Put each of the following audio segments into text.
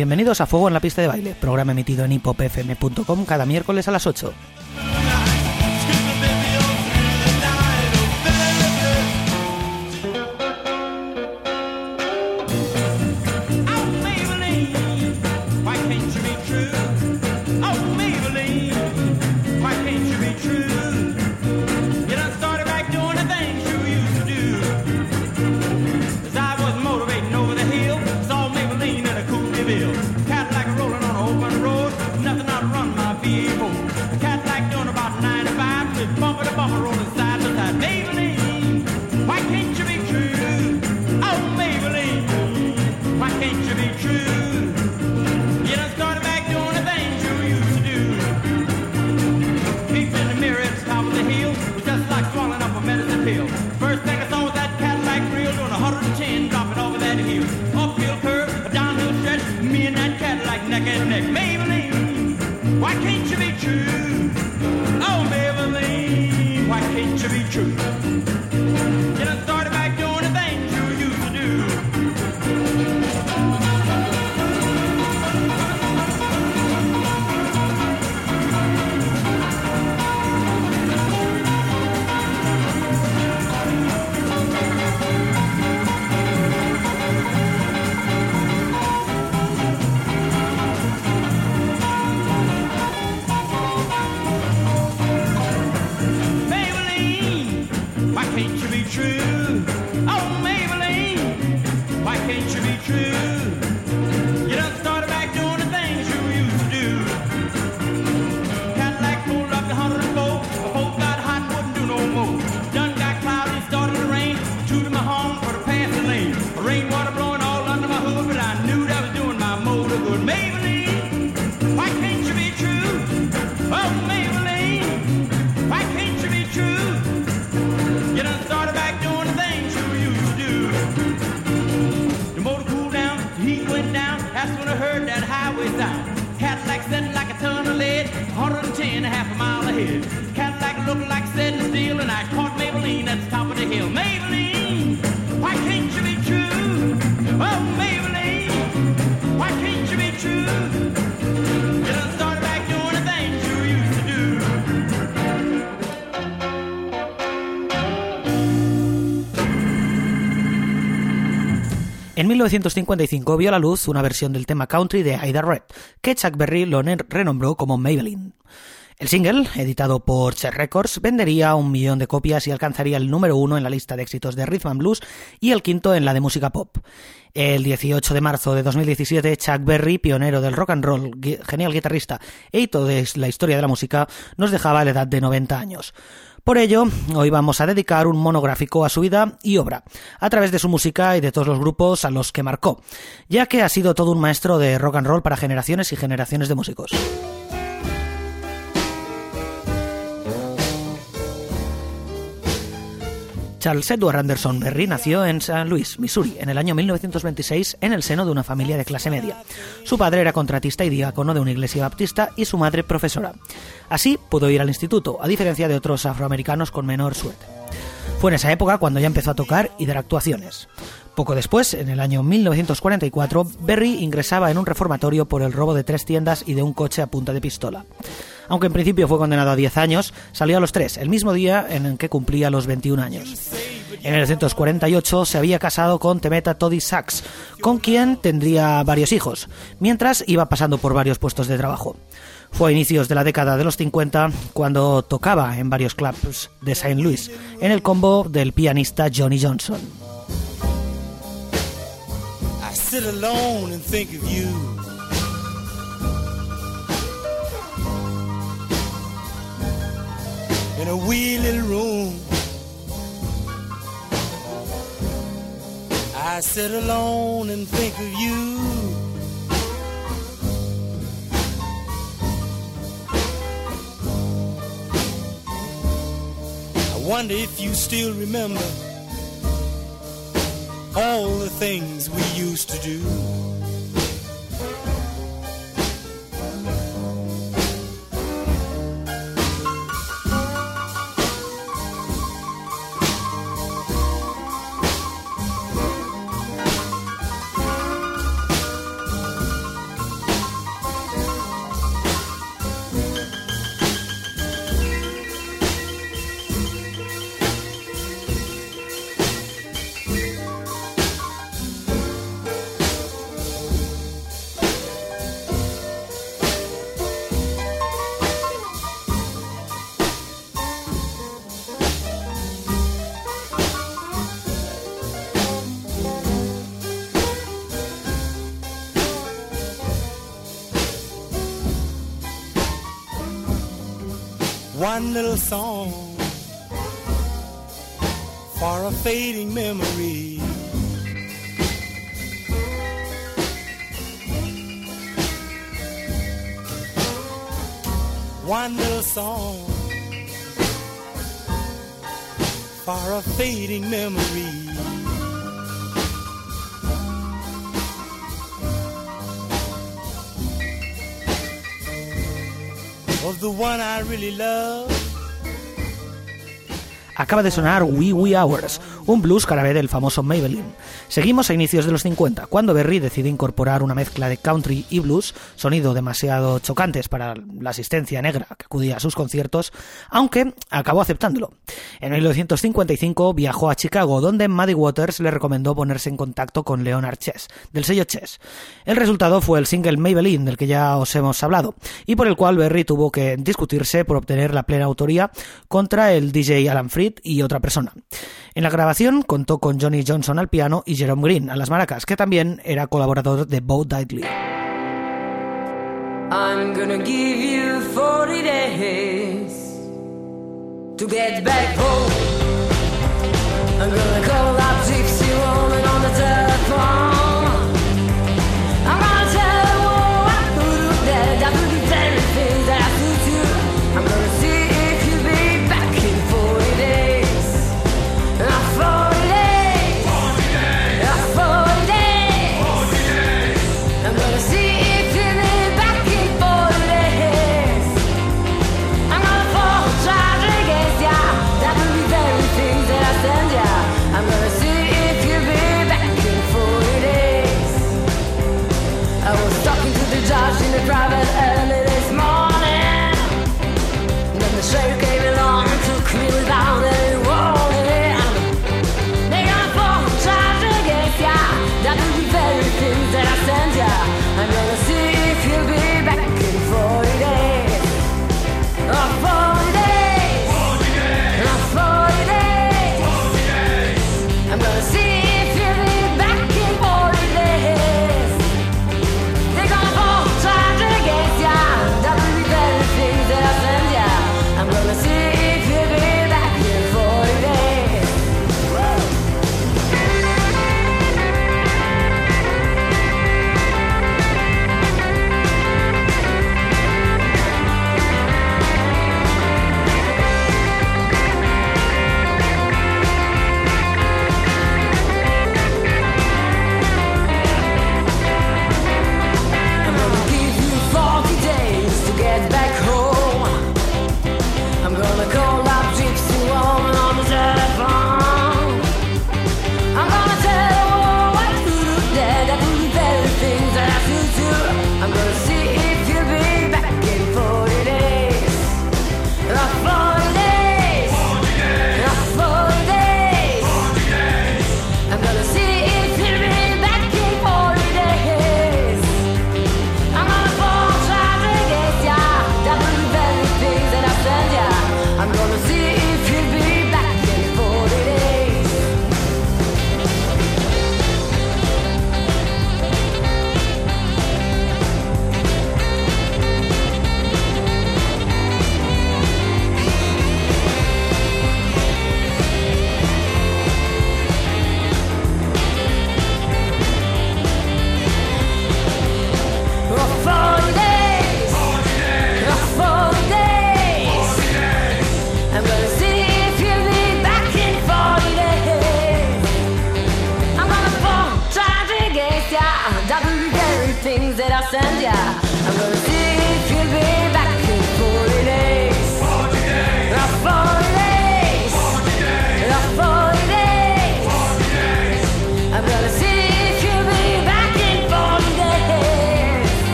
Bienvenidos a Fuego en la pista de baile, programa emitido en hipopfm.com cada miércoles a las 8. 1955 vio a la luz una versión del tema country de Ida Red, que Chuck Berry lo renombró como Maybelline. El single, editado por Chet Records, vendería un millón de copias y alcanzaría el número uno en la lista de éxitos de Rhythm and Blues y el quinto en la de música pop. El 18 de marzo de 2017, Chuck Berry, pionero del rock and roll, genial guitarrista e hito de la historia de la música, nos dejaba a la edad de 90 años. Por ello, hoy vamos a dedicar un monográfico a su vida y obra, a través de su música y de todos los grupos a los que marcó, ya que ha sido todo un maestro de rock and roll para generaciones y generaciones de músicos. Charles Edward Anderson Berry nació en San Luis, Missouri, en el año 1926 en el seno de una familia de clase media. Su padre era contratista y diácono de una iglesia baptista y su madre profesora. Así pudo ir al instituto, a diferencia de otros afroamericanos con menor suerte. Fue en esa época cuando ya empezó a tocar y dar actuaciones. Poco después, en el año 1944, Berry ingresaba en un reformatorio por el robo de tres tiendas y de un coche a punta de pistola. Aunque en principio fue condenado a 10 años, salió a los tres, el mismo día en el que cumplía los 21 años. En 1948 se había casado con Temeta Toddy Sachs, con quien tendría varios hijos, mientras iba pasando por varios puestos de trabajo. Fue a inicios de la década de los 50 cuando tocaba en varios clubs de St. Louis, en el combo del pianista Johnny Johnson. In a wee little room. I sit alone and think of you. I wonder if you still remember all the things we used to do. One little song for a fading memory. One little song for a fading memory. Acaba de sonar Wee Wee Hours, un blues carabé del famoso Maybelline. Seguimos a inicios de los 50, cuando Berry decide incorporar una mezcla de country y blues, sonido demasiado chocantes para la asistencia negra que acudía a sus conciertos, aunque acabó aceptándolo. En 1955 viajó a Chicago, donde Muddy Waters le recomendó ponerse en contacto con Leonard Chess, del sello Chess. El resultado fue el single Maybelline, del que ya os hemos hablado, y por el cual Berry tuvo que discutirse por obtener la plena autoría contra el DJ Alan Freed y otra persona. En la grabación contó con Johnny Johnson al piano y Jerome Green a las maracas, que también era colaborador de Bo Diddley. I'm gonna give you 40 days to get back home. I'm gonna call up Gypsy Woman on the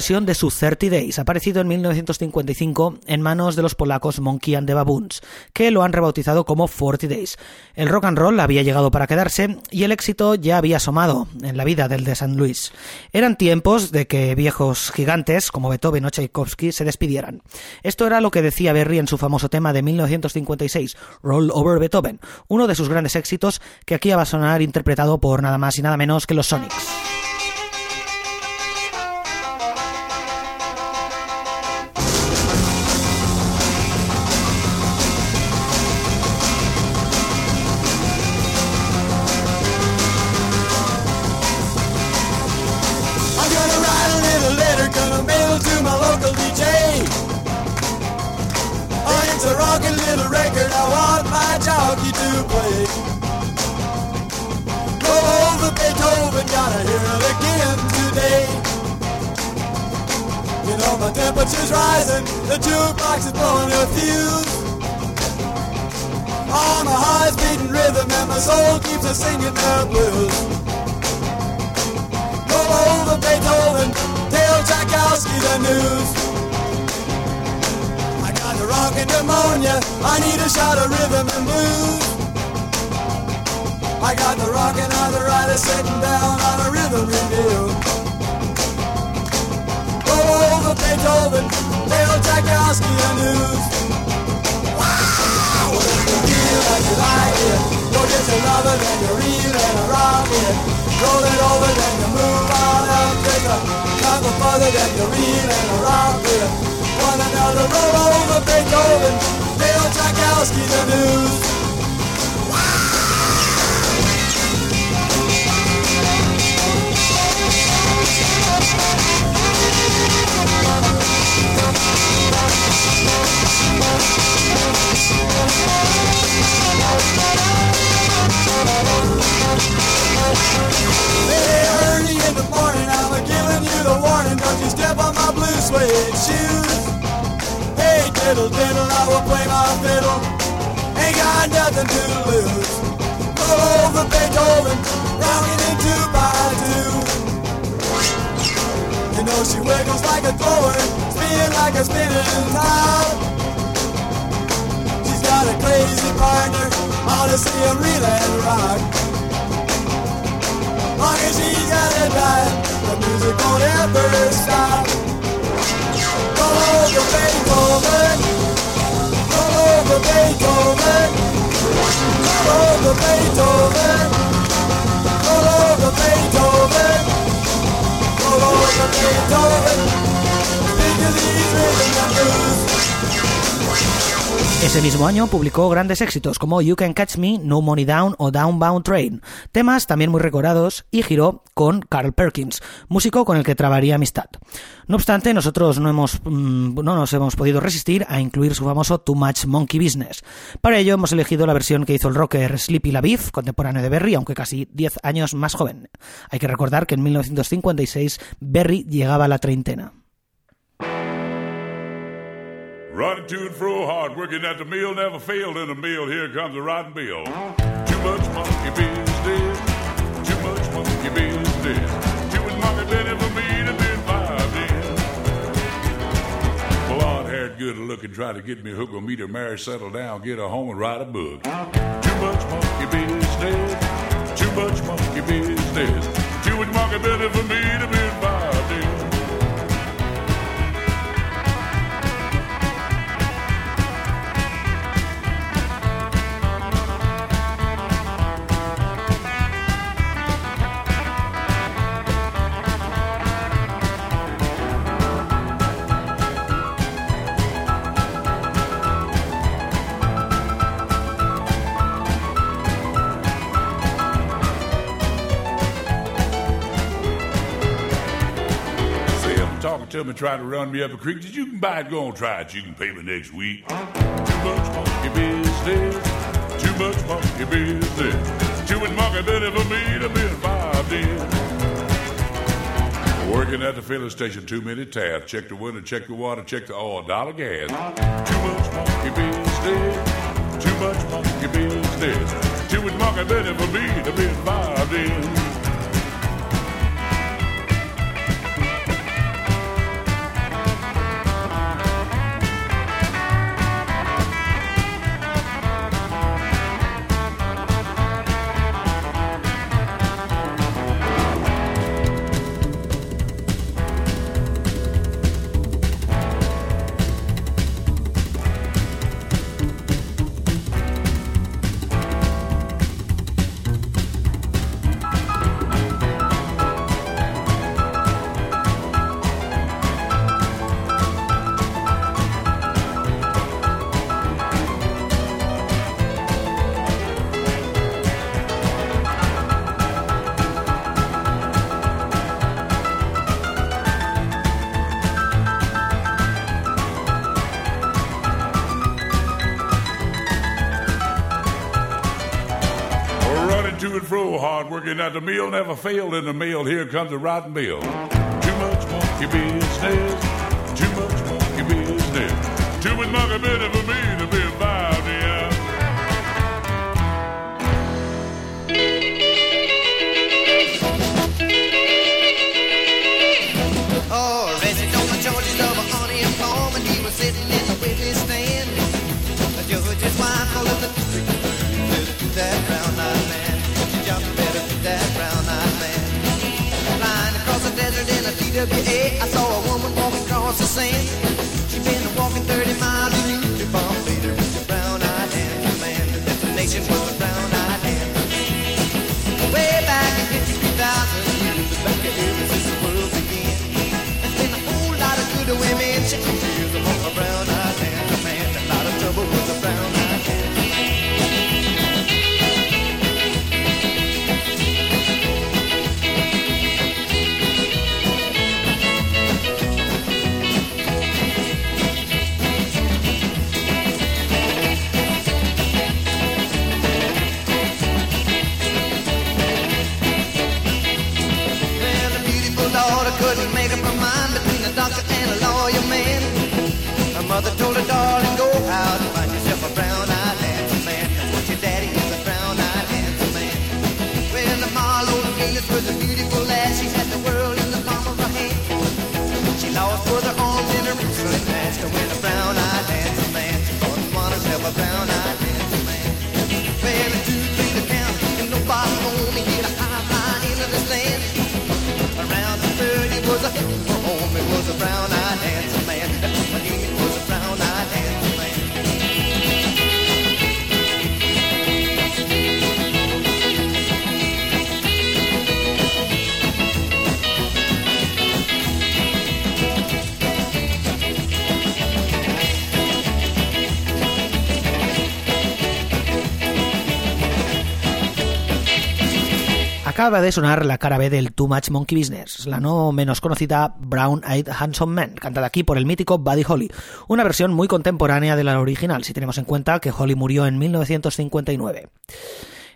versión de su 30 Days, aparecido en 1955 en manos de los polacos Monkey and the Baboons, que lo han rebautizado como 40 Days. El rock and roll había llegado para quedarse y el éxito ya había asomado en la vida del de San Luis. Eran tiempos de que viejos gigantes como Beethoven o Tchaikovsky se despidieran. Esto era lo que decía Berry en su famoso tema de 1956, Roll Over Beethoven, uno de sus grandes éxitos que aquí va a sonar interpretado por nada más y nada menos que los Sonics. Rising, the jukebox is blowing a fuse. On my heart's beating rhythm and my soul keeps a singing the blues. Go over Beethoven, tell Tchaikovsky the news. I got the rockin' pneumonia, I need a shot of rhythm and blues. I got the rockin' arthritis sitting down on a rhythm review Go over Beethoven, And news. Wow! If you feel like you like it, go get your lover, then you reel and. Roll it over, then you move on up, a further, then you reel and. One another, roll over Beethoven, Leo Tchaikovsky the news. She wiggles like a thrower, spin like a spinning top. She's got a crazy partner, ought to see him reel and rock long as he's got a dime, the music won't ever stop. Roll over Beethoven, roll over Beethoven, roll over Beethoven, roll over Beethoven, roll over Beethoven. Ese mismo año publicó grandes éxitos como You Can Catch Me, No Money Down o Downbound Train, temas también muy recordados, y giró con Carl Perkins, músico con el que trabaría amistad. No obstante, nosotros no, hemos, mm, no nos hemos podido resistir a incluir su famoso Too Much Monkey Business. Para ello hemos elegido la versión que hizo el rocker Sleepy LaBeef, contemporáneo de Berry, aunque casi 10 años más joven. Hay que recordar que en 1956 Berry llegaba a la treintena. Running to and fro hard, working at the mill, never failed in the mill. Here comes a rotten bill. Too much monkey business, too much monkey business. Too much monkey business for me to be involved in. Blonde haired, good looking, try to get me hooked on me to marry, settle down, get a home and write a book. Too much monkey business, too much monkey business. Too much monkey business for me to be involved in. Tell me try to run me up a creek. Did you can buy it, go on try it. You can pay me next week. Too much monkey business. Too much monkey business. Too much monkey business for me to be involved in. Working at the filling station, too many tabs. Check the window, check the water, check the oil, dollar gas. Too much monkey business. Too much monkey business. Too much monkey business for me to be involved in. And the meal never failed in the meal. Here comes a rotten meal. Too much monkey business. Too much monkey business. Too much monkey business. 抜け遊 Acaba de sonar la cara B del Too Much Monkey Business, la no menos conocida Brown Eyed Handsome Man, cantada aquí por el mítico Buddy Holly, una versión muy contemporánea de la original, si tenemos en cuenta que Holly murió en 1959.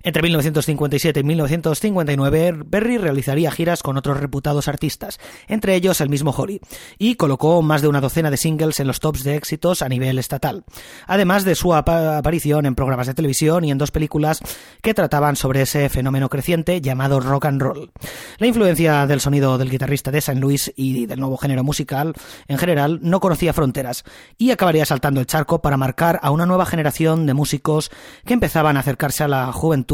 Entre 1957 y 1959, Berry realizaría giras con otros reputados artistas, entre ellos el mismo Holly, y colocó más de una docena de singles en los tops de éxitos a nivel estatal, además de su aparición en programas de televisión y en dos películas que trataban sobre ese fenómeno creciente llamado rock and roll. La influencia del sonido del guitarrista de San Luis y del nuevo género musical en general no conocía fronteras y acabaría saltando el charco para marcar a una nueva generación de músicos que empezaban a acercarse a la juventud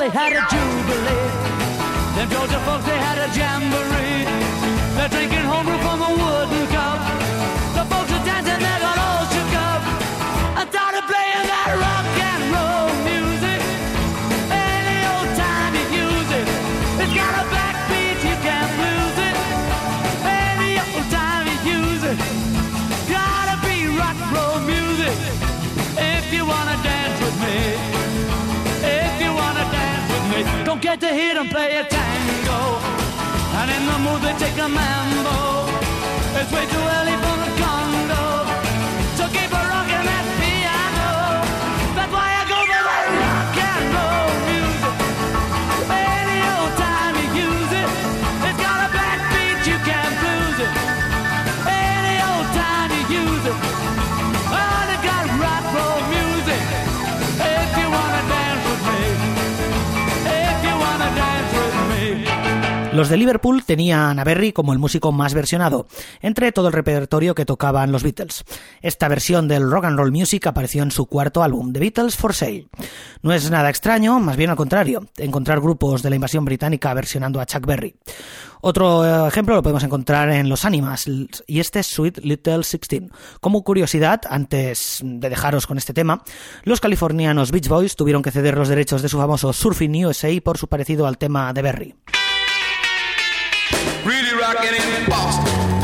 they had a Jew. get to hear them play a tango. And in the mood they take a mambo. It's way too early for the Los de Liverpool tenían a Berry como el músico más versionado, entre todo el repertorio que tocaban los Beatles. Esta versión del rock and roll music apareció en su cuarto álbum, The Beatles for Sale. No es nada extraño, más bien al contrario, encontrar grupos de la invasión británica versionando a Chuck Berry. Otro eh, ejemplo lo podemos encontrar en Los Animas, y este es Sweet Little Sixteen. Como curiosidad, antes de dejaros con este tema, los californianos Beach Boys tuvieron que ceder los derechos de su famoso Surfing USA por su parecido al tema de Berry. really rocking in Boston.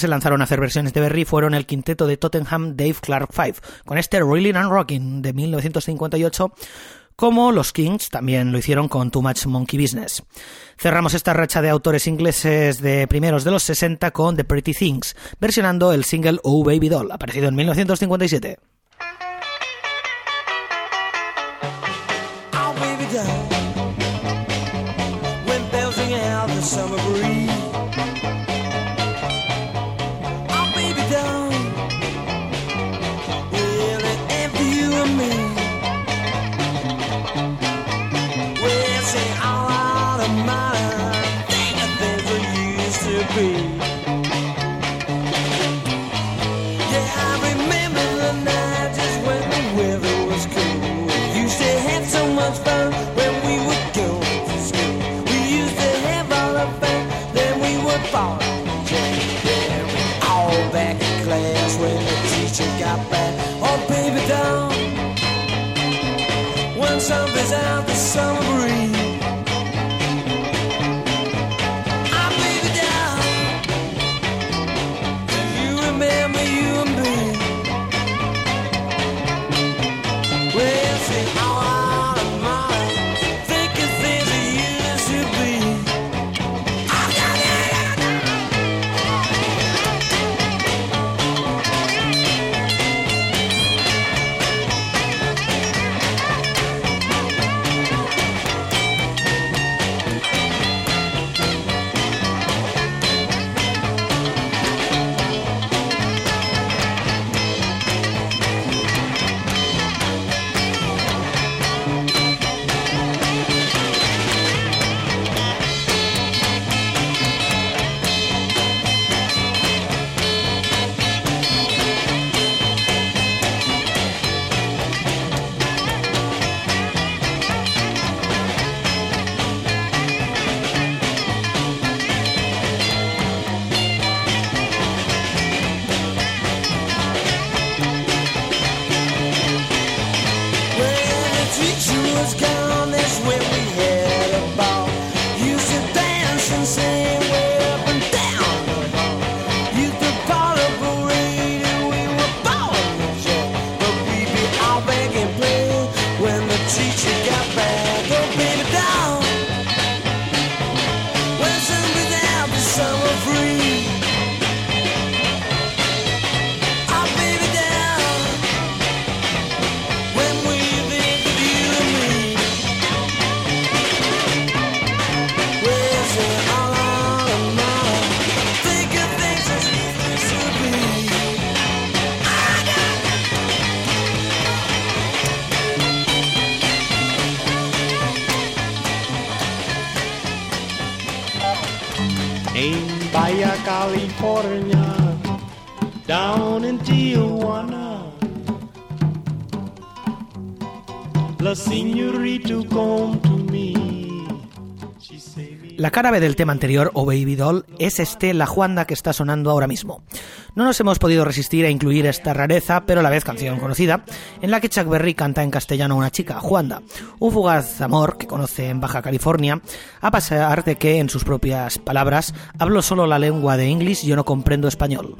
se lanzaron a hacer versiones de Berry fueron el quinteto de Tottenham Dave Clark Five, con este Reeling and Rocking de 1958, como los Kings también lo hicieron con Too Much Monkey Business. Cerramos esta racha de autores ingleses de primeros de los 60 con The Pretty Things, versionando el single Oh Baby Doll, aparecido en 1957. B del tema anterior, o Baby Doll, es este La Juanda que está sonando ahora mismo. No nos hemos podido resistir a incluir esta rareza, pero a la vez canción conocida, en la que Chuck Berry canta en castellano a una chica, Juanda, un fugaz amor que conoce en Baja California, a pesar de que, en sus propias palabras, hablo solo la lengua de inglés y yo no comprendo español.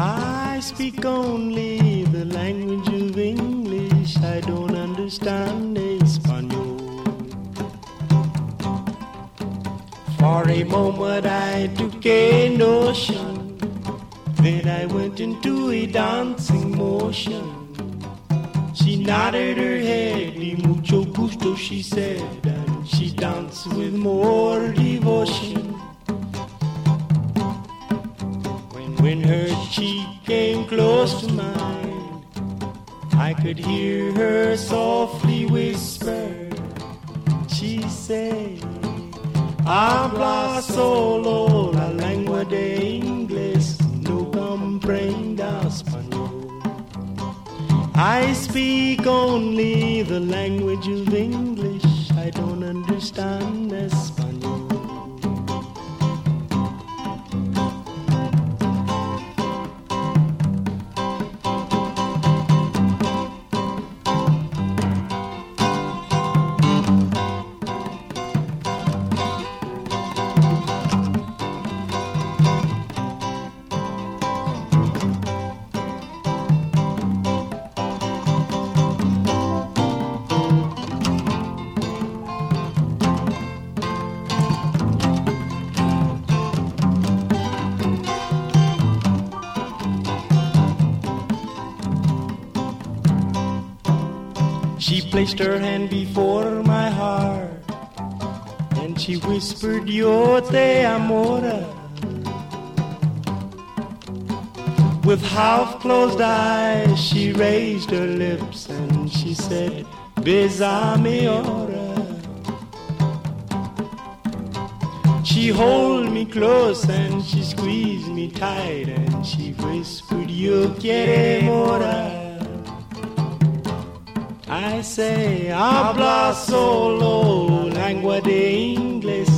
I speak only Espanol. For a moment I took a notion. Then I went into a dancing motion. She nodded her head, y mucho gusto, she said, and she danced with more devotion. When, when her cheek came close to mine, I could hear her softly whisper. She said, Habla solo la lengua de inglés, no comprenda español. I speak only the language of English. I don't understand Espanol. Placed her hand before my heart and she whispered, Yo te amora. With half closed eyes, she raised her lips and she said, Besame ahora. She hold me close and she squeezed me tight and she whispered, Yo quiere mora. I say, habla solo lengua de inglés,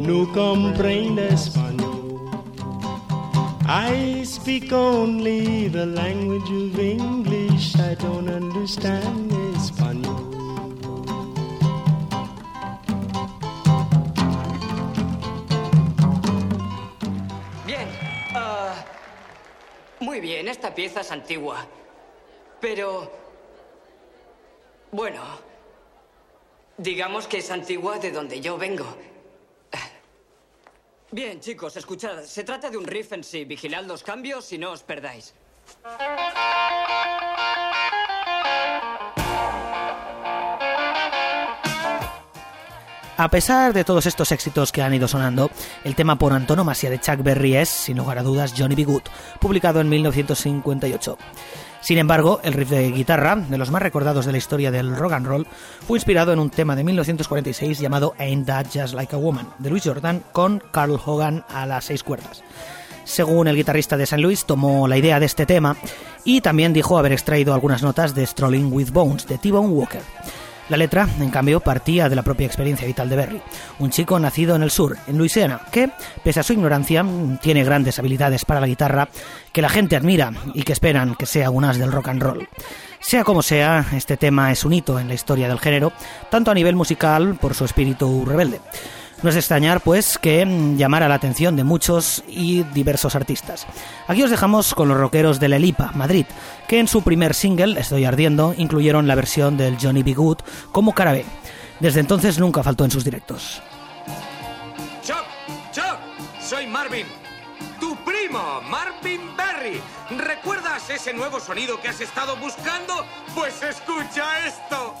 no comprende español. I speak only the language of English, I don't understand español. Bien. ah, muy bien, esta pieza es antigua. Pero... Bueno. Digamos que es antigua de donde yo vengo. Bien, chicos, escuchad. Se trata de un riff en sí. Vigilad los cambios y no os perdáis. A pesar de todos estos éxitos que han ido sonando, el tema por antonomasia de Chuck Berry es, sin lugar a dudas, Johnny B. Publicado en 1958. Sin embargo, el riff de guitarra, de los más recordados de la historia del rock and roll, fue inspirado en un tema de 1946 llamado Ain't That Just Like a Woman, de Louis Jordan, con Carl Hogan a las seis cuerdas. Según el guitarrista de San Luis, tomó la idea de este tema y también dijo haber extraído algunas notas de Strolling with Bones, de T-Bone Walker. La letra, en cambio, partía de la propia experiencia vital de Berry, un chico nacido en el sur, en Luisiana, que, pese a su ignorancia, tiene grandes habilidades para la guitarra, que la gente admira y que esperan que sea un as del rock and roll. Sea como sea, este tema es un hito en la historia del género, tanto a nivel musical por su espíritu rebelde. No es de extrañar, pues, que llamara la atención de muchos y diversos artistas. Aquí os dejamos con los rockeros de La Elipa, Madrid, que en su primer single, Estoy Ardiendo, incluyeron la versión del Johnny B. Good como cara B. Desde entonces nunca faltó en sus directos. Chuck, Chuck, soy Marvin. Tu primo, Marvin Berry. ¿Recuerdas ese nuevo sonido que has estado buscando? Pues escucha esto.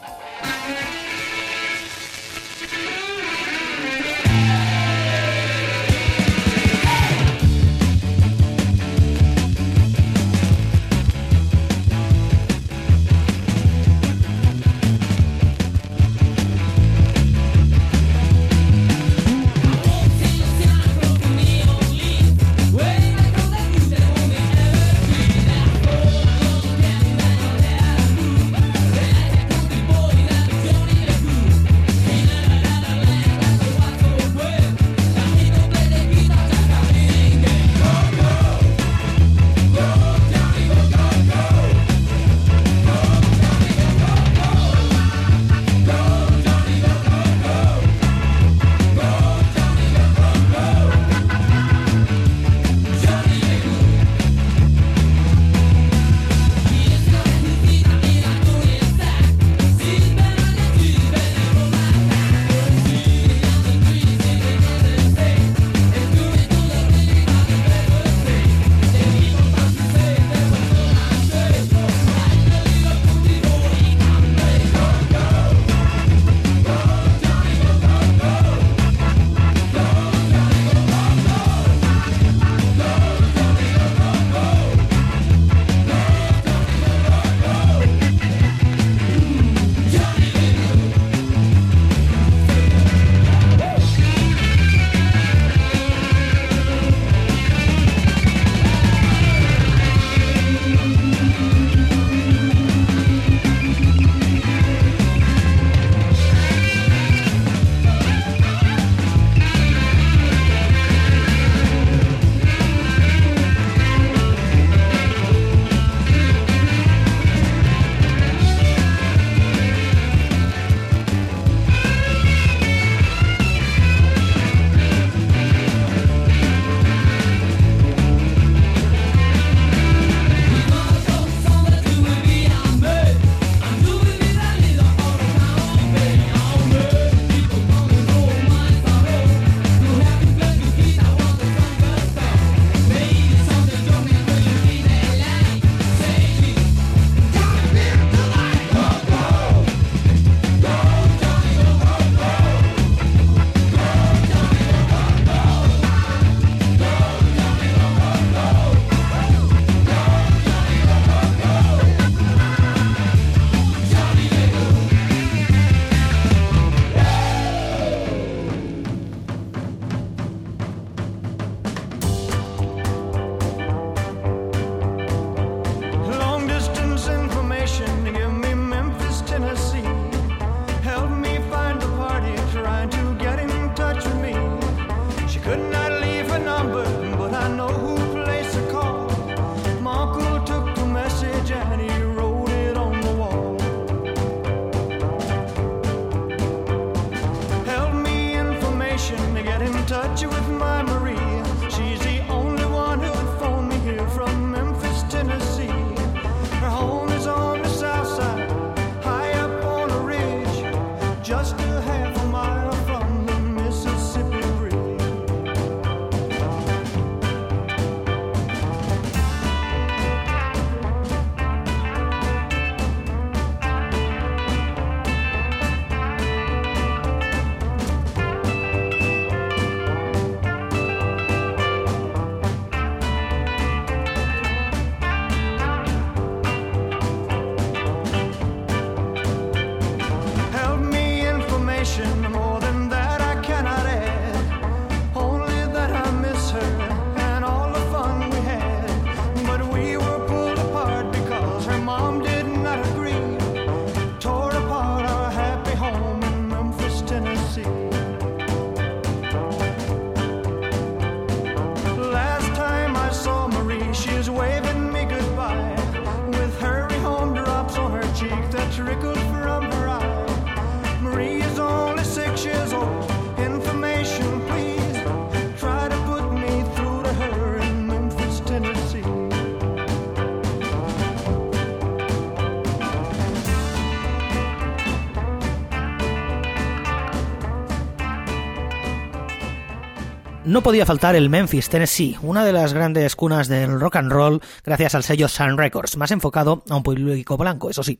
No podía faltar el Memphis, Tennessee, una de las grandes cunas del rock and roll gracias al sello Sun Records, más enfocado a un público blanco, eso sí.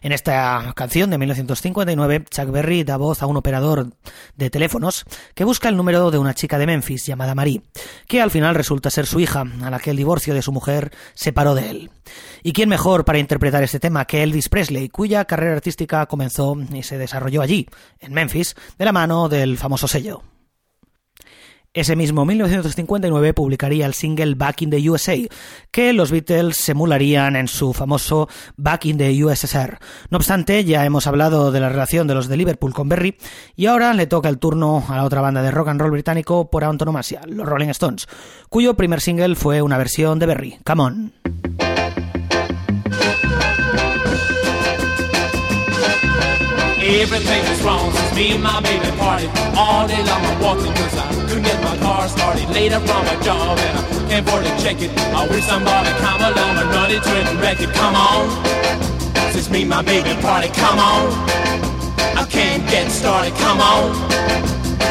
En esta canción de 1959, Chuck Berry da voz a un operador de teléfonos que busca el número de una chica de Memphis llamada Marie, que al final resulta ser su hija, a la que el divorcio de su mujer separó de él. ¿Y quién mejor para interpretar este tema que Elvis Presley, cuya carrera artística comenzó y se desarrolló allí, en Memphis, de la mano del famoso sello? Ese mismo 1959 publicaría el single Back in the USA, que los Beatles emularían en su famoso Back in the USSR. No obstante, ya hemos hablado de la relación de los de Liverpool con Berry, y ahora le toca el turno a la otra banda de rock and roll británico por antonomasia, los Rolling Stones, cuyo primer single fue una versión de Berry, Come On. Couldn't get my car started. Later from my job and I can't afford to check it. I wish somebody come along and run it and wreck it. Come on. Since me my baby party, come on. I can't get started, come on.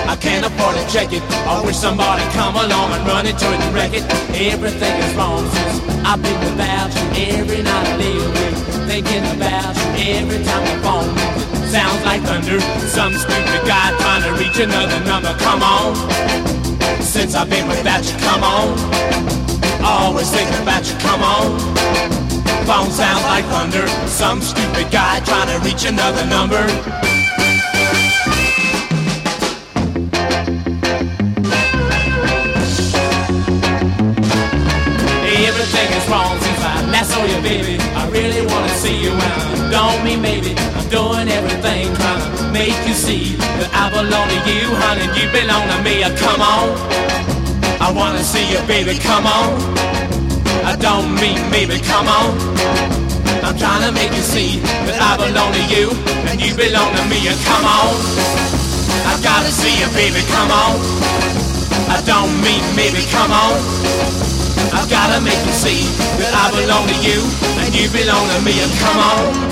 I can't afford to check it. I wish somebody come along and run it and wreck it. Everything is wrong since I've been without you. Every night I lay awake thinking about you. Every time I phone. Sounds like thunder. Some stupid guy trying to reach another number. Come on. Since I've been without you, come on. Always thinking about you, come on. Phone sounds like thunder. Some stupid guy trying to reach another number. Everything is wrong since I last saw you, baby. I really wanna see you around. Don't mean maybe I'm doing everything trying to make you see that I belong to you, honey. You belong to me. Come on, I wanna see you, baby. Come on. I don't mean maybe. Come on. I'm trying to make you see that I belong to you and you belong to me. Uh, Come on, I gotta see you, baby. Come on. I don't mean maybe. Come on. I've gotta make you see that I belong to you and you belong to me. And come on,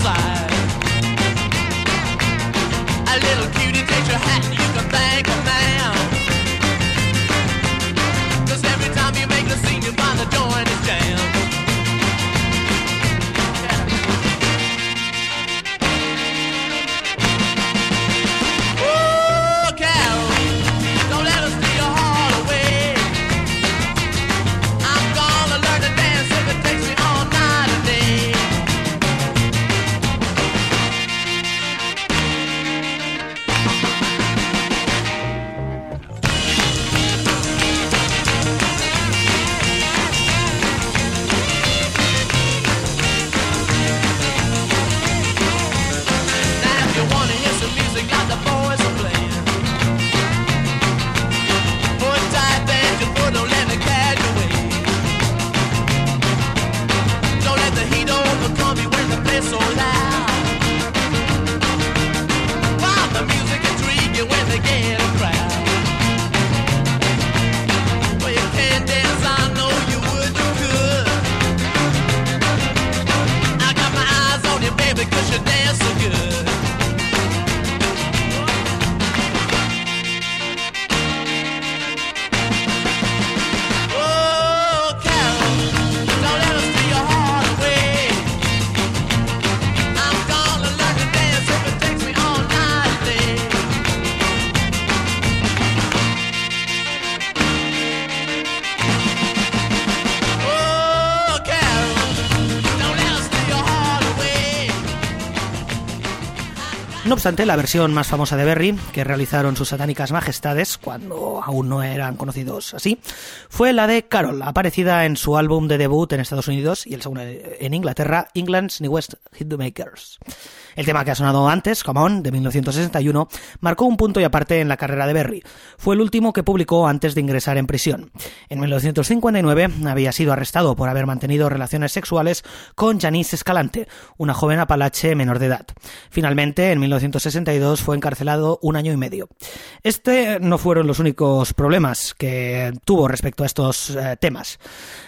slide. A little cutie takes your hat and you can thank a man. Cause every time you make a scene, you find a joint. La versión más famosa de Berry, que realizaron sus satánicas majestades cuando aún no eran conocidos así, fue la de Carol, aparecida en su álbum de debut en Estados Unidos y el segundo en Inglaterra, England's Newest Hitmakers. El tema que ha sonado antes, Come On, de 1961, marcó un punto y aparte en la carrera de Berry. Fue el último que publicó antes de ingresar en prisión. En 1959 había sido arrestado por haber mantenido relaciones sexuales con Janice Escalante, una joven apalache menor de edad. Finalmente, en 1962 fue encarcelado un año y medio. Este no fueron los únicos problemas que tuvo respecto a estos eh, temas.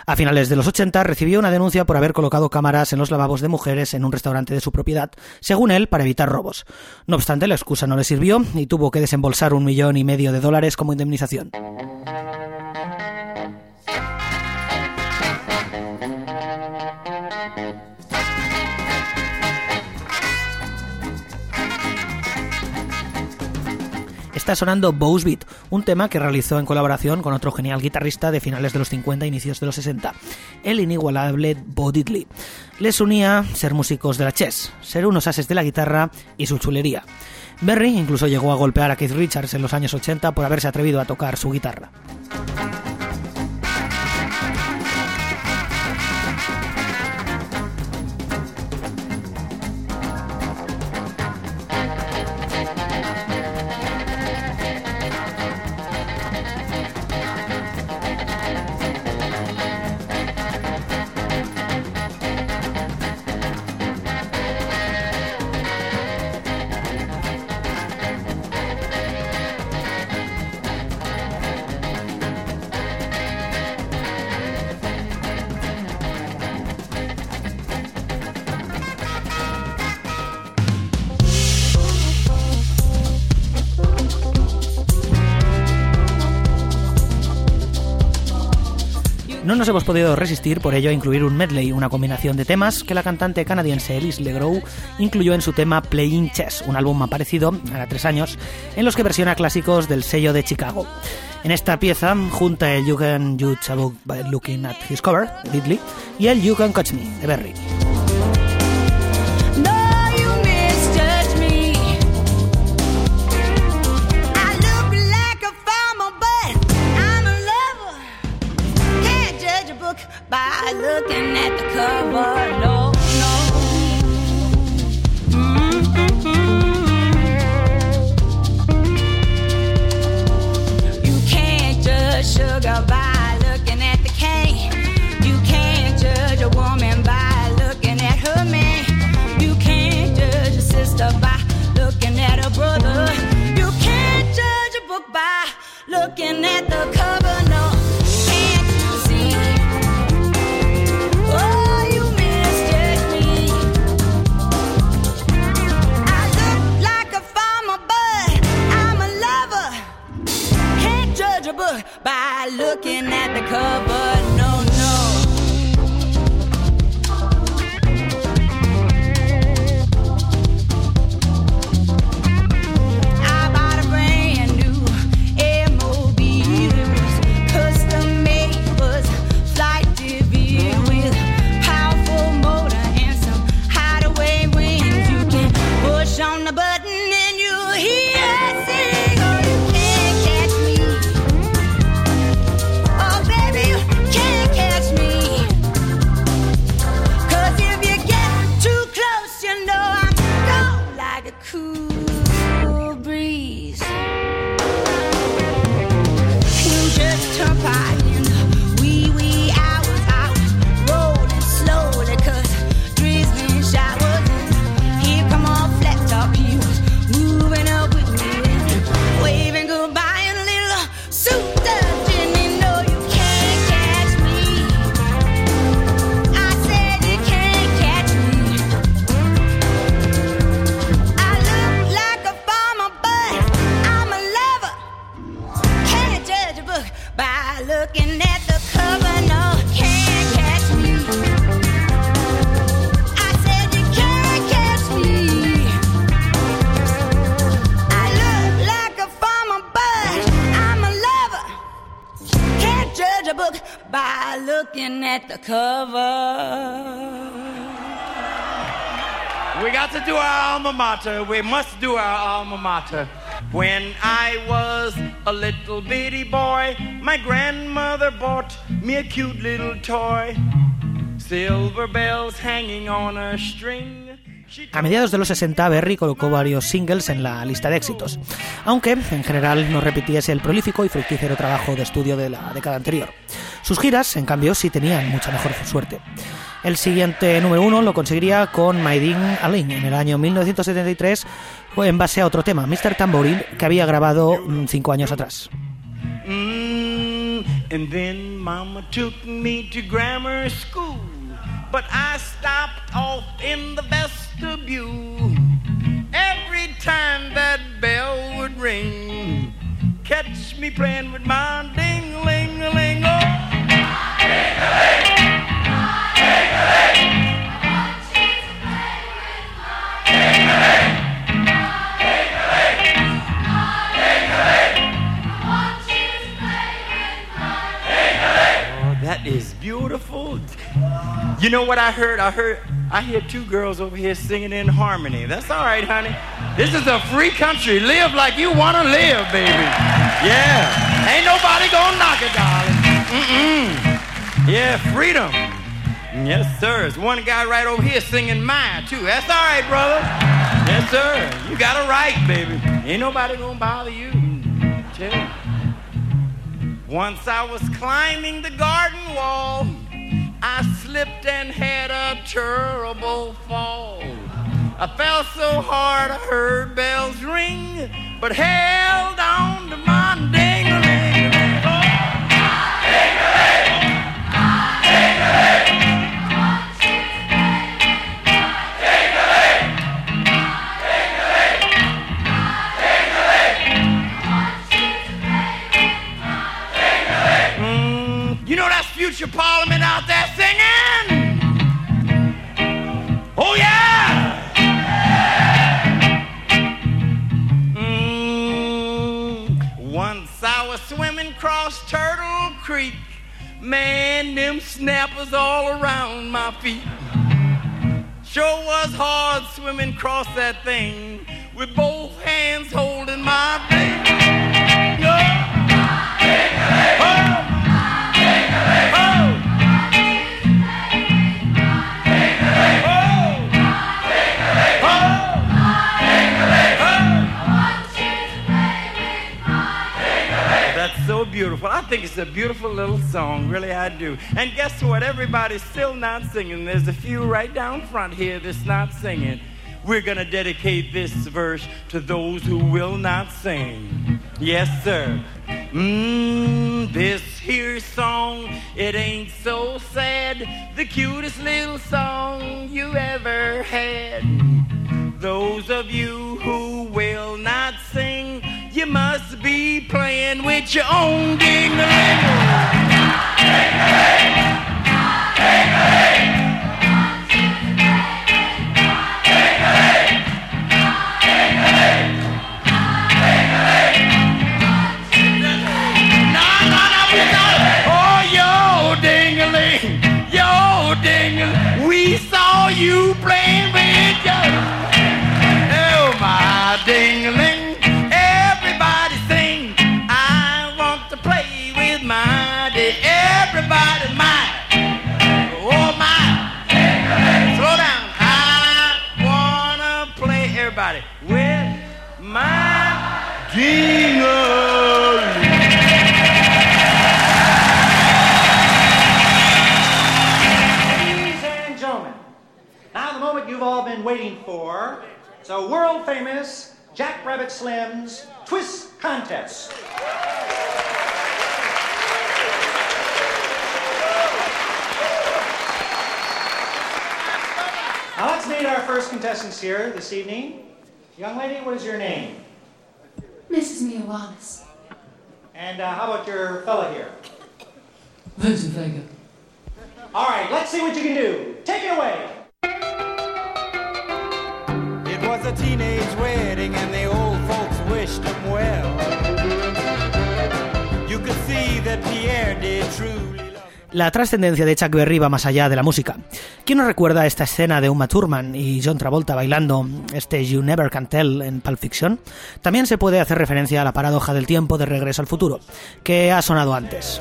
A finales de los 80 recibió una denuncia por haber colocado cámaras en los lavabos de mujeres en un restaurante de su propiedad, él, para evitar robos. No obstante, la excusa no le sirvió y tuvo que desembolsar un millón y medio de dólares como indemnización. Está sonando Bows Beat, un tema que realizó en colaboración con otro genial guitarrista de finales de los 50 e inicios de los 60, el inigualable Bo Diddley. Les unía ser músicos de la chess, ser unos ases de la guitarra y su chulería. Berry incluso llegó a golpear a Keith Richards en los años 80 por haberse atrevido a tocar su guitarra. Hemos podido resistir por ello a incluir un medley, una combinación de temas que la cantante canadiense Elise Legros incluyó en su tema Playing Chess, un álbum aparecido hará tres años, en los que versiona clásicos del sello de Chicago. En esta pieza junta el You Can Judge a by Looking at His Cover, Diddley, y el You Can Catch Me, de Berry. Looking at the cover. No, no. Mm-mm-mm. You can't judge sugar by looking at the cane. You can't judge a woman by looking at her man. You can't judge a sister by looking at her brother. You can't judge a book by looking at the cover. cup alma mater. We must do our alma mater. When I was a little bitty boy, my grandmother bought me a cute little toy. Silver bells hanging on a string. A mediados de los 60, Berry colocó varios singles en la lista de éxitos, aunque en general no repitiese el prolífico y fructífero trabajo de estudio de la década anterior. Sus giras, en cambio, sí tenían mucha mejor suerte. El siguiente número uno lo conseguiría con My Ding Alin en el año 1973, en base a otro tema, Mr. Tambourine, que había grabado mm, cinco años atrás. Mm, and then Mama took me to grammar school, but I stopped off in the vestibule. Every time that bell would ring, catch me playing with my ding-a-ling-a-ling. Oh. Oh, that is beautiful. You know what I heard? I heard I hear two girls over here singing in harmony. That's all right, honey. This is a free country. Live like you want to live, baby. Yeah. Ain't nobody gonna knock it, darling. Mm-mm. Yeah, freedom. Yes, sir. There's one guy right over here singing mine, too. That's all right, brother. Yes, sir. You got a right, baby. Ain't nobody gonna bother you. Tell you. Once I was climbing the garden wall, I slipped and had a terrible fall. I fell so hard I heard bells ring, but held on to my mm, you know that's future Parliament out there man, them snappers all around my feet. Sure was hard swimming across that thing with both hands holding my baby. Beautiful. I think it's a beautiful little song, really I do. And guess what? Everybody's still not singing. There's a few right down front here that's not singing. We're going to dedicate this verse to those who will not sing. Yes, sir. Mmm, this here song, it ain't so sad. The cutest little song you ever had. Those of you who will not sing, you must be playing with your own ding Oh, for. It's a world famous Jack Rabbit Slim's Twist Contest. Now let's meet our first contestants here this evening. Young lady, what is your name? Mrs. Mia Wallace. And uh, how about your fella here? Vincent Vega. All right, let's see what you can do. Take it away. La trascendencia de Chuck Berry va más allá de la música. ¿Quién no recuerda esta escena de Uma Thurman y John Travolta bailando este You Never Can Tell en Pulp Fiction? También se puede hacer referencia a la paradoja del tiempo de Regreso al Futuro, que ha sonado antes.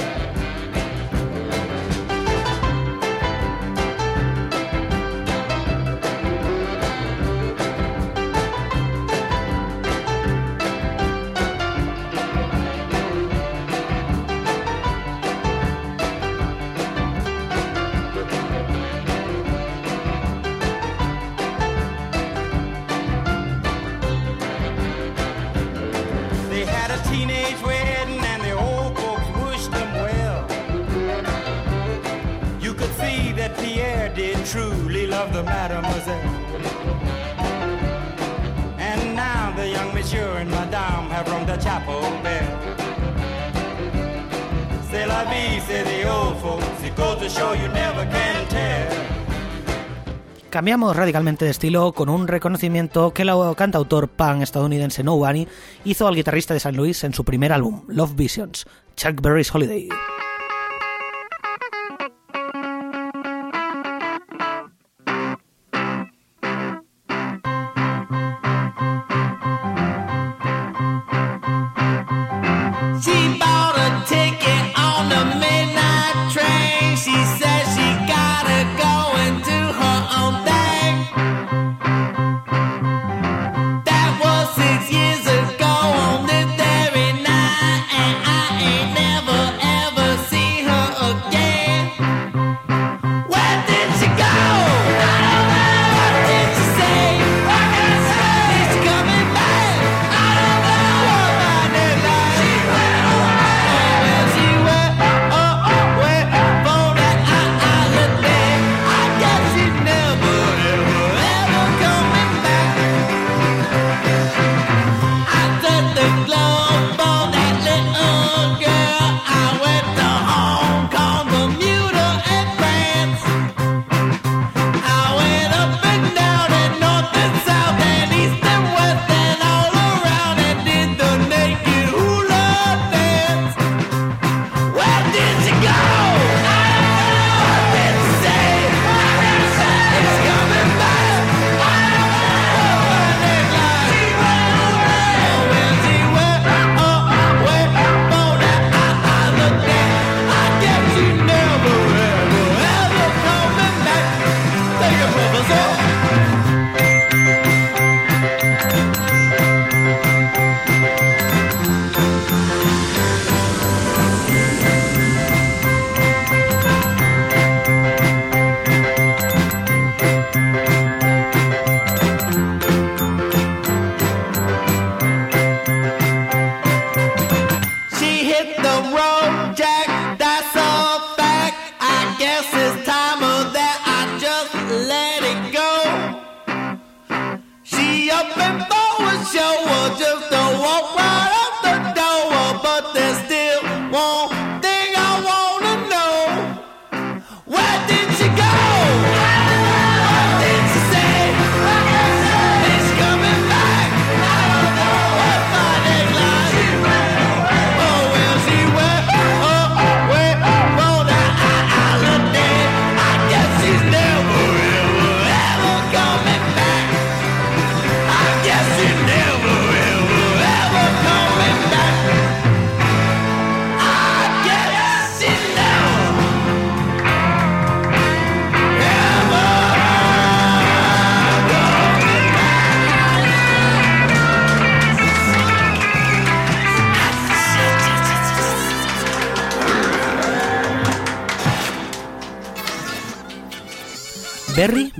Cambiamos radicalmente de estilo con un reconocimiento que el cantautor pan estadounidense No Bunny hizo al guitarrista de San Luis en su primer álbum, Love Visions, Chuck Berry's Holiday.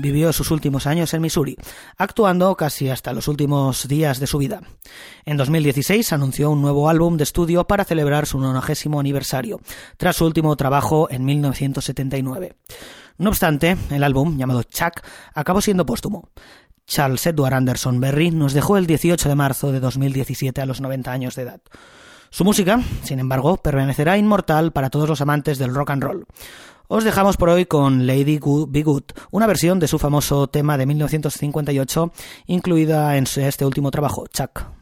Vivió sus últimos años en Missouri, actuando casi hasta los últimos días de su vida. En 2016 anunció un nuevo álbum de estudio para celebrar su 90 aniversario, tras su último trabajo en 1979. No obstante, el álbum, llamado Chuck, acabó siendo póstumo. Charles Edward Anderson Berry nos dejó el 18 de marzo de 2017 a los 90 años de edad. Su música, sin embargo, permanecerá inmortal para todos los amantes del rock and roll. Os dejamos por hoy con Lady Good Be Good, una versión de su famoso tema de 1958, incluida en este último trabajo, Chuck.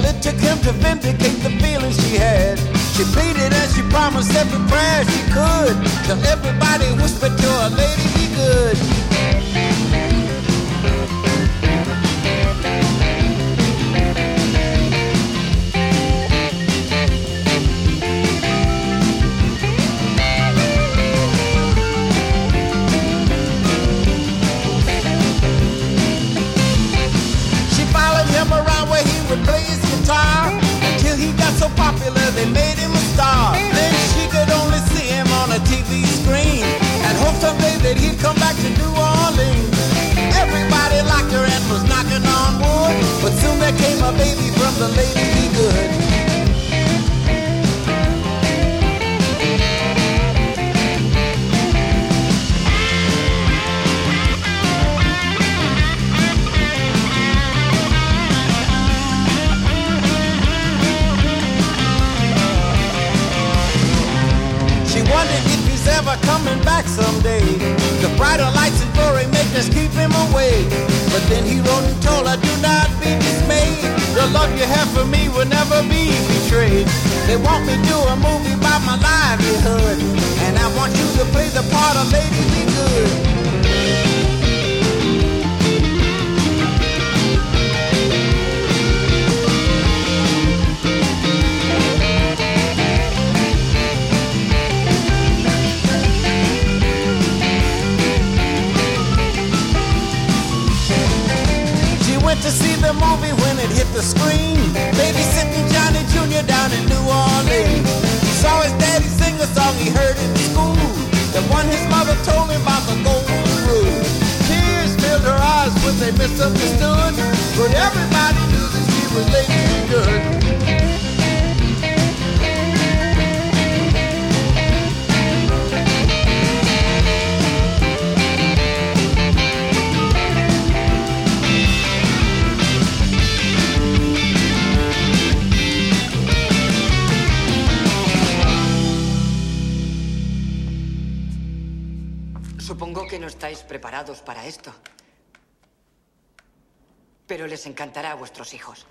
Till it took him to vindicate the feelings she had. She pleaded and she promised every prayer she could. Till everybody whispered to her, lady, be good. Popular they made him a star. Then she could only see him on a TV screen and hope someday that he'd come back to New Orleans. Everybody liked her and was knocking on wood, but soon there came a baby from the lady be good. He's ever coming back someday. The brighter lights and furry makers keep him away. But then he wrote and told her, do not be dismayed. The love you have for me will never be betrayed. They want me to do a movie about my livelihood. And I want you to play the part of Lady Be Good. To see the movie when it hit the screen. Babysitting Johnny Jr. down in New Orleans. He saw his daddy sing a song he heard in school. The one his mother told him about the golden rule. Tears filled her eyes when they misunderstood. But everybody knew that she was lady good. Estáis preparados para esto. Pero les encantará a vuestros hijos.